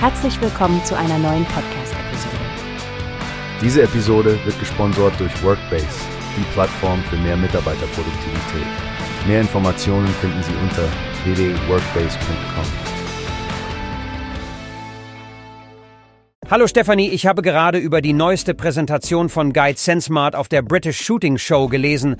Herzlich willkommen zu einer neuen Podcast-Episode. Diese Episode wird gesponsert durch Workbase, die Plattform für mehr Mitarbeiterproduktivität. Mehr Informationen finden Sie unter www.workbase.com. Hallo Stefanie, ich habe gerade über die neueste Präsentation von Guide SenseMart auf der British Shooting Show gelesen.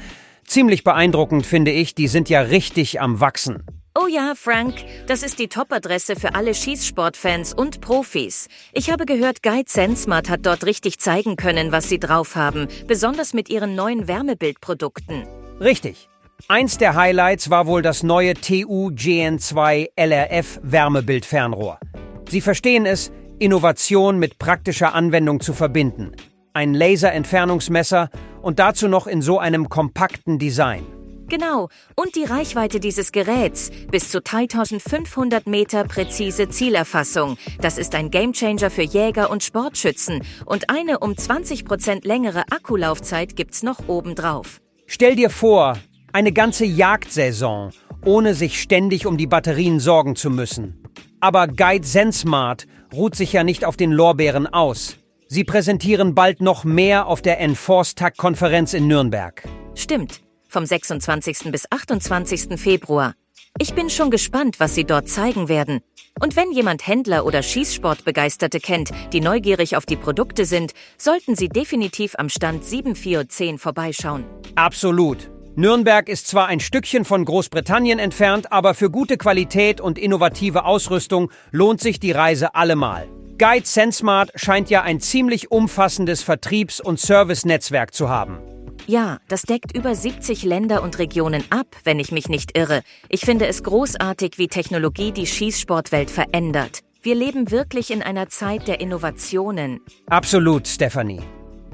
Ziemlich beeindruckend finde ich, die sind ja richtig am Wachsen. Oh ja, Frank, das ist die Top-Adresse für alle Schießsportfans und Profis. Ich habe gehört, Guide SenseMart hat dort richtig zeigen können, was sie drauf haben, besonders mit ihren neuen Wärmebildprodukten. Richtig. Eins der Highlights war wohl das neue TU GN2 LRF Wärmebildfernrohr. Sie verstehen es, Innovation mit praktischer Anwendung zu verbinden. Ein Laserentfernungsmesser und dazu noch in so einem kompakten Design. Genau, und die Reichweite dieses Geräts bis zu 3500 Meter präzise Zielerfassung. Das ist ein Gamechanger für Jäger und Sportschützen. Und eine um 20 Prozent längere Akkulaufzeit gibt's noch obendrauf. Stell dir vor, eine ganze Jagdsaison, ohne sich ständig um die Batterien sorgen zu müssen. Aber Guide SenseMart ruht sich ja nicht auf den Lorbeeren aus. Sie präsentieren bald noch mehr auf der Enforce-Tag-Konferenz in Nürnberg. Stimmt, vom 26. bis 28. Februar. Ich bin schon gespannt, was Sie dort zeigen werden. Und wenn jemand Händler oder Schießsportbegeisterte kennt, die neugierig auf die Produkte sind, sollten Sie definitiv am Stand 7410 vorbeischauen. Absolut. Nürnberg ist zwar ein Stückchen von Großbritannien entfernt, aber für gute Qualität und innovative Ausrüstung lohnt sich die Reise allemal. Guide SenseMart scheint ja ein ziemlich umfassendes Vertriebs- und Servicenetzwerk zu haben. Ja, das deckt über 70 Länder und Regionen ab, wenn ich mich nicht irre. Ich finde es großartig, wie Technologie die Schießsportwelt verändert. Wir leben wirklich in einer Zeit der Innovationen. Absolut, Stephanie.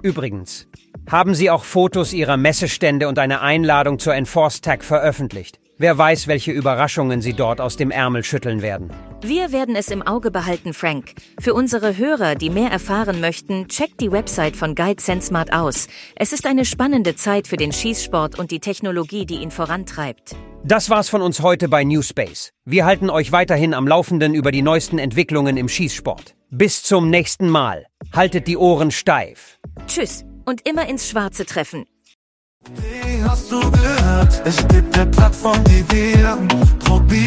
Übrigens, haben Sie auch Fotos Ihrer Messestände und eine Einladung zur Enforce Tag veröffentlicht? Wer weiß, welche Überraschungen Sie dort aus dem Ärmel schütteln werden. Wir werden es im Auge behalten, Frank. Für unsere Hörer, die mehr erfahren möchten, checkt die Website von Guide SenseMart aus. Es ist eine spannende Zeit für den Schießsport und die Technologie, die ihn vorantreibt. Das war's von uns heute bei Newspace. Wir halten euch weiterhin am Laufenden über die neuesten Entwicklungen im Schießsport. Bis zum nächsten Mal. Haltet die Ohren steif. Tschüss und immer ins Schwarze treffen. Wie hast du gehört? Es gibt eine Plattform, die wir probieren